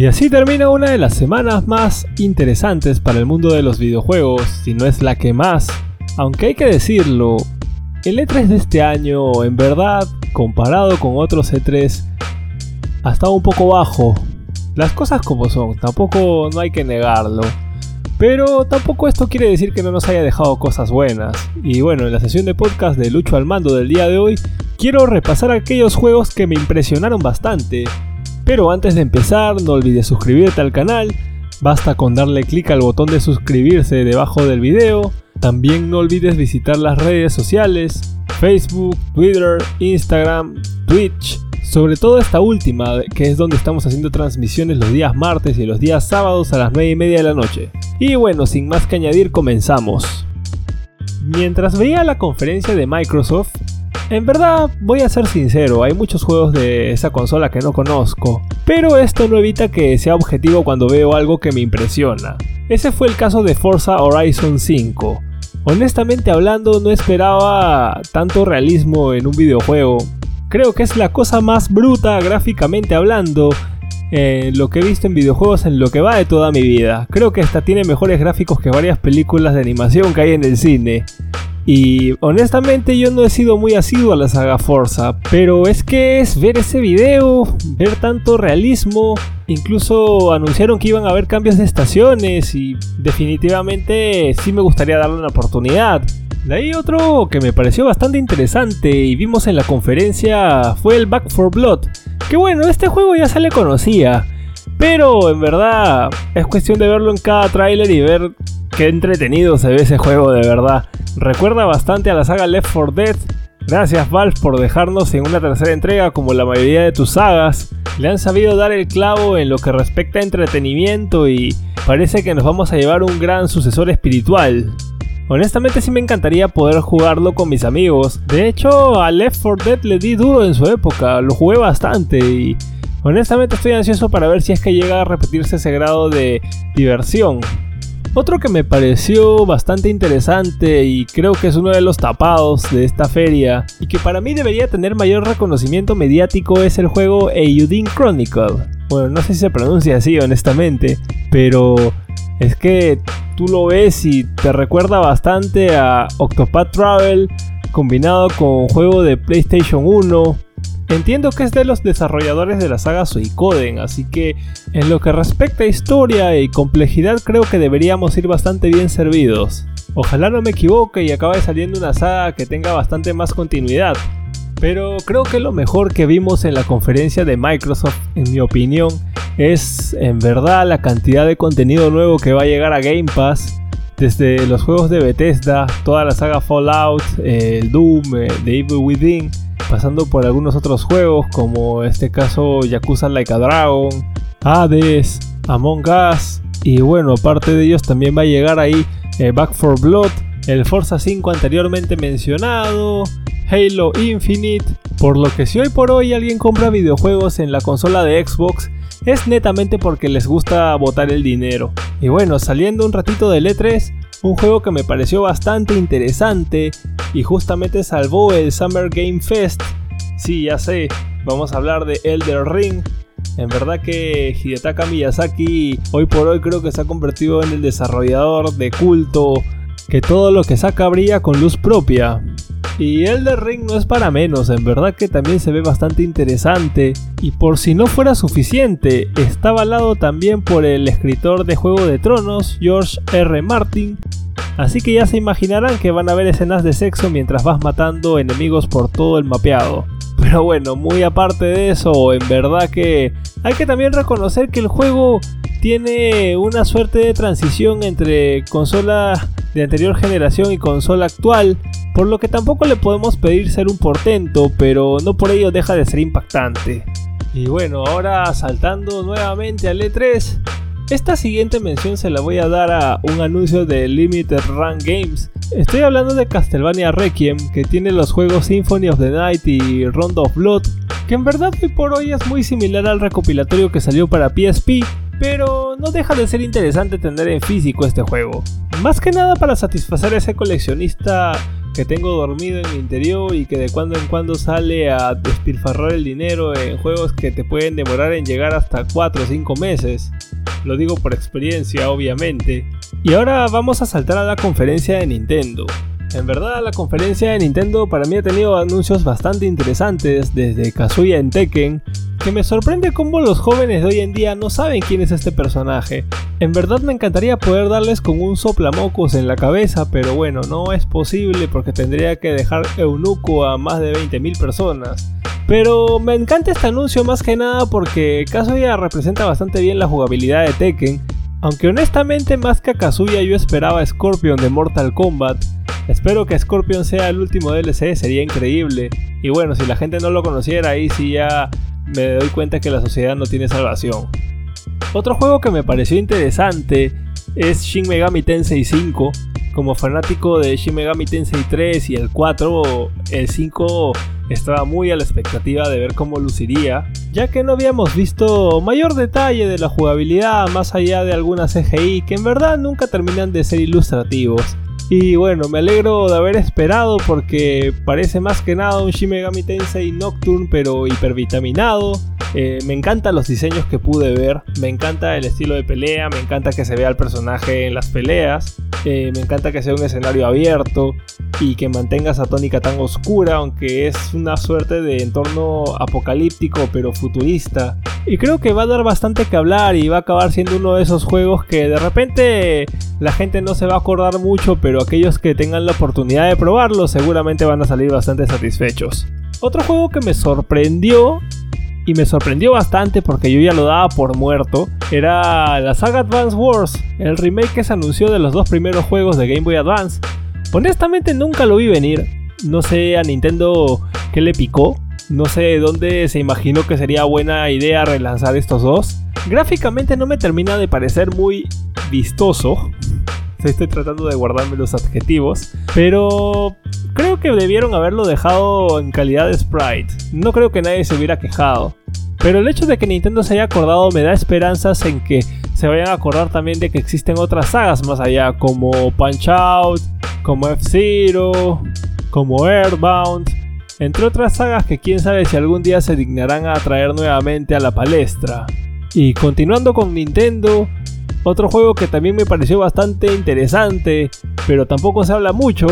Y así termina una de las semanas más interesantes para el mundo de los videojuegos, si no es la que más. Aunque hay que decirlo, el E3 de este año, en verdad, comparado con otros E3, ha estado un poco bajo. Las cosas como son, tampoco no hay que negarlo. Pero tampoco esto quiere decir que no nos haya dejado cosas buenas. Y bueno, en la sesión de podcast de Lucho al Mando del día de hoy, quiero repasar aquellos juegos que me impresionaron bastante pero antes de empezar, no olvides suscribirte al canal, basta con darle clic al botón de suscribirse debajo del video. También no olvides visitar las redes sociales, Facebook, Twitter, Instagram, Twitch, sobre todo esta última, que es donde estamos haciendo transmisiones los días martes y los días sábados a las 9 y media de la noche. Y bueno, sin más que añadir, comenzamos. Mientras veía la conferencia de Microsoft, en verdad, voy a ser sincero, hay muchos juegos de esa consola que no conozco, pero esto no evita que sea objetivo cuando veo algo que me impresiona. Ese fue el caso de Forza Horizon 5. Honestamente hablando, no esperaba tanto realismo en un videojuego. Creo que es la cosa más bruta gráficamente hablando en lo que he visto en videojuegos en lo que va de toda mi vida. Creo que esta tiene mejores gráficos que varias películas de animación que hay en el cine. Y honestamente yo no he sido muy asiduo a la saga Forza, pero es que es ver ese video, ver tanto realismo, incluso anunciaron que iban a haber cambios de estaciones y definitivamente sí me gustaría darle una oportunidad. De ahí otro que me pareció bastante interesante y vimos en la conferencia fue el Back for Blood, que bueno, este juego ya se le conocía, pero en verdad es cuestión de verlo en cada tráiler y ver qué entretenido se ve ese juego de verdad. Recuerda bastante a la saga Left 4 Dead. Gracias Valve por dejarnos en una tercera entrega como la mayoría de tus sagas. Le han sabido dar el clavo en lo que respecta a entretenimiento y parece que nos vamos a llevar un gran sucesor espiritual. Honestamente sí me encantaría poder jugarlo con mis amigos. De hecho, a Left 4 Dead le di duro en su época, lo jugué bastante y honestamente estoy ansioso para ver si es que llega a repetirse ese grado de diversión. Otro que me pareció bastante interesante y creo que es uno de los tapados de esta feria y que para mí debería tener mayor reconocimiento mediático es el juego Eudine Chronicle. Bueno, no sé si se pronuncia así honestamente, pero es que tú lo ves y te recuerda bastante a Octopath Travel combinado con juego de PlayStation 1 Entiendo que es de los desarrolladores de la saga Suicoden, así que en lo que respecta a historia y complejidad creo que deberíamos ir bastante bien servidos. Ojalá no me equivoque y acabe saliendo una saga que tenga bastante más continuidad. Pero creo que lo mejor que vimos en la conferencia de Microsoft, en mi opinión, es en verdad la cantidad de contenido nuevo que va a llegar a Game Pass. Desde los juegos de Bethesda, toda la saga Fallout, el Doom, The Evil Within, pasando por algunos otros juegos como este caso Yakuza Like a Dragon, Hades, Among Us y bueno, aparte de ellos también va a llegar ahí eh, Back for Blood, el Forza 5 anteriormente mencionado, Halo Infinite, por lo que si hoy por hoy alguien compra videojuegos en la consola de Xbox es netamente porque les gusta botar el dinero. Y bueno, saliendo un ratito del E3, un juego que me pareció bastante interesante y justamente salvó el Summer Game Fest. Sí, ya sé, vamos a hablar de Elder Ring. En verdad que Hidetaka Miyazaki hoy por hoy creo que se ha convertido en el desarrollador de culto que todo lo que saca brilla con luz propia. Y Elder Ring no es para menos, en verdad que también se ve bastante interesante. Y por si no fuera suficiente, está avalado también por el escritor de Juego de Tronos, George R. Martin. Así que ya se imaginarán que van a ver escenas de sexo mientras vas matando enemigos por todo el mapeado. Pero bueno, muy aparte de eso, en verdad que hay que también reconocer que el juego tiene una suerte de transición entre consola de anterior generación y consola actual, por lo que tampoco le podemos pedir ser un portento, pero no por ello deja de ser impactante. Y bueno, ahora saltando nuevamente al E3, esta siguiente mención se la voy a dar a un anuncio de Limited Run Games. Estoy hablando de Castlevania Requiem, que tiene los juegos Symphony of the Night y Round of Blood, que en verdad hoy por hoy es muy similar al recopilatorio que salió para PSP, pero no deja de ser interesante tener en físico este juego. Más que nada para satisfacer a ese coleccionista que tengo dormido en mi interior y que de cuando en cuando sale a despilfarrar el dinero en juegos que te pueden demorar en llegar hasta 4 o 5 meses. Lo digo por experiencia, obviamente. Y ahora vamos a saltar a la conferencia de Nintendo. En verdad, la conferencia de Nintendo para mí ha tenido anuncios bastante interesantes, desde Kazuya en Tekken, que me sorprende cómo los jóvenes de hoy en día no saben quién es este personaje. En verdad me encantaría poder darles con un soplamocos en la cabeza, pero bueno, no es posible porque tendría que dejar eunuco a más de 20.000 personas. Pero me encanta este anuncio más que nada porque Kazuya representa bastante bien la jugabilidad de Tekken, aunque honestamente más que a Kazuya yo esperaba a Scorpion de Mortal Kombat, Espero que Scorpion sea el último DLC, sería increíble. Y bueno, si la gente no lo conociera, ahí sí ya me doy cuenta que la sociedad no tiene salvación. Otro juego que me pareció interesante es Shin Megami Tensei 5. Como fanático de Shin Megami Tensei 3 y el 4, el 5 estaba muy a la expectativa de ver cómo luciría, ya que no habíamos visto mayor detalle de la jugabilidad más allá de algunas CGI que en verdad nunca terminan de ser ilustrativos. Y bueno, me alegro de haber esperado porque parece más que nada un Shin Megami Tensei Nocturne pero hipervitaminado. Eh, me encantan los diseños que pude ver, me encanta el estilo de pelea, me encanta que se vea el personaje en las peleas, me encanta que sea un escenario abierto y que mantenga esa tónica tan oscura, aunque es una suerte de entorno apocalíptico pero futurista. Y creo que va a dar bastante que hablar y va a acabar siendo uno de esos juegos que de repente la gente no se va a acordar mucho, pero aquellos que tengan la oportunidad de probarlo seguramente van a salir bastante satisfechos. Otro juego que me sorprendió y me sorprendió bastante porque yo ya lo daba por muerto, era la saga Advance Wars, el remake que se anunció de los dos primeros juegos de Game Boy Advance. Honestamente nunca lo vi venir, no sé a Nintendo qué le picó, no sé dónde se imaginó que sería buena idea relanzar estos dos. Gráficamente no me termina de parecer muy vistoso. Estoy tratando de guardarme los adjetivos. Pero creo que debieron haberlo dejado en calidad de sprite. No creo que nadie se hubiera quejado. Pero el hecho de que Nintendo se haya acordado me da esperanzas en que se vayan a acordar también de que existen otras sagas más allá, como Punch Out, como F-Zero, como Airbound entre otras sagas que quién sabe si algún día se dignarán a traer nuevamente a la palestra. Y continuando con Nintendo, otro juego que también me pareció bastante interesante, pero tampoco se habla mucho,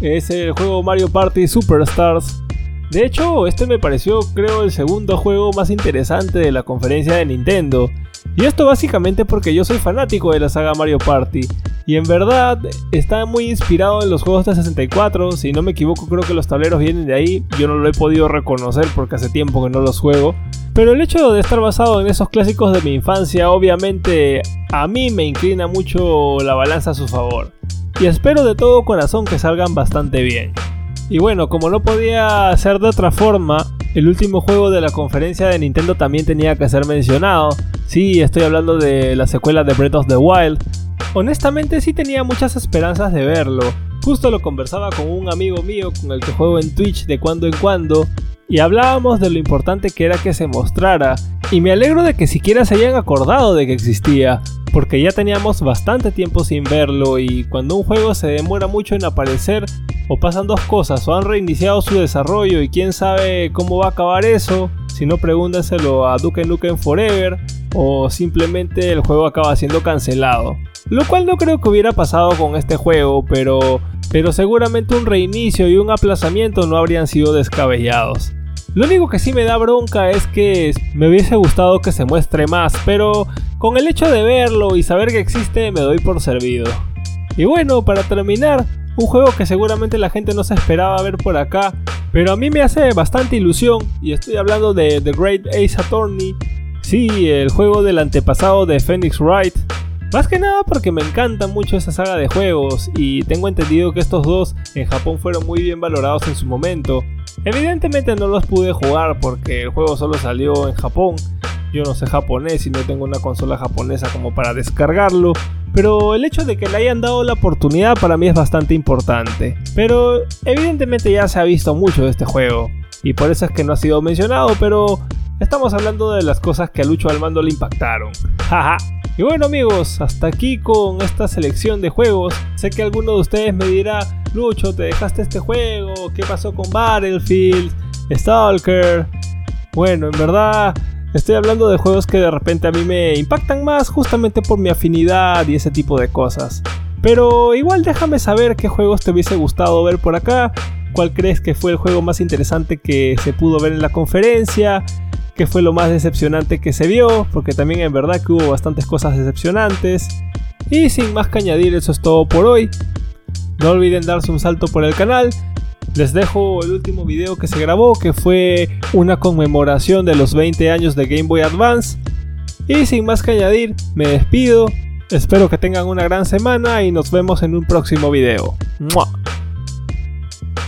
es el juego Mario Party Superstars. De hecho, este me pareció creo el segundo juego más interesante de la conferencia de Nintendo. Y esto básicamente porque yo soy fanático de la saga Mario Party y en verdad está muy inspirado en los juegos de 64. Si no me equivoco, creo que los tableros vienen de ahí. Yo no lo he podido reconocer porque hace tiempo que no los juego. Pero el hecho de estar basado en esos clásicos de mi infancia, obviamente a mí me inclina mucho la balanza a su favor. Y espero de todo corazón que salgan bastante bien. Y bueno, como no podía ser de otra forma, el último juego de la conferencia de Nintendo también tenía que ser mencionado. Sí, estoy hablando de la secuela de Breath of the Wild, Honestamente sí tenía muchas esperanzas de verlo. Justo lo conversaba con un amigo mío con el que juego en Twitch de cuando en cuando y hablábamos de lo importante que era que se mostrara. Y me alegro de que siquiera se hayan acordado de que existía, porque ya teníamos bastante tiempo sin verlo y cuando un juego se demora mucho en aparecer o pasan dos cosas o han reiniciado su desarrollo y quién sabe cómo va a acabar eso, si no pregúntenselo a Duke Nukem Forever o simplemente el juego acaba siendo cancelado. Lo cual no creo que hubiera pasado con este juego, pero, pero seguramente un reinicio y un aplazamiento no habrían sido descabellados. Lo único que sí me da bronca es que me hubiese gustado que se muestre más, pero con el hecho de verlo y saber que existe me doy por servido. Y bueno, para terminar, un juego que seguramente la gente no se esperaba ver por acá, pero a mí me hace bastante ilusión, y estoy hablando de The Great Ace Attorney, sí, el juego del antepasado de Phoenix Wright, más que nada porque me encanta mucho esa saga de juegos y tengo entendido que estos dos en Japón fueron muy bien valorados en su momento. Evidentemente no los pude jugar porque el juego solo salió en Japón. Yo no sé japonés y no tengo una consola japonesa como para descargarlo. Pero el hecho de que le hayan dado la oportunidad para mí es bastante importante. Pero evidentemente ya se ha visto mucho de este juego. Y por eso es que no ha sido mencionado, pero estamos hablando de las cosas que a Lucho al mando le impactaron. Jaja. Y bueno amigos, hasta aquí con esta selección de juegos. Sé que alguno de ustedes me dirá, Lucho, te dejaste este juego, ¿qué pasó con Battlefield, Stalker? Bueno, en verdad estoy hablando de juegos que de repente a mí me impactan más justamente por mi afinidad y ese tipo de cosas. Pero igual déjame saber qué juegos te hubiese gustado ver por acá, cuál crees que fue el juego más interesante que se pudo ver en la conferencia, qué fue lo más decepcionante que se vio, porque también en verdad que hubo bastantes cosas decepcionantes. Y sin más que añadir, eso es todo por hoy. No olviden darse un salto por el canal. Les dejo el último video que se grabó, que fue una conmemoración de los 20 años de Game Boy Advance. Y sin más que añadir, me despido. Espero que tengan una gran semana y nos vemos en un próximo video. ¡Mua!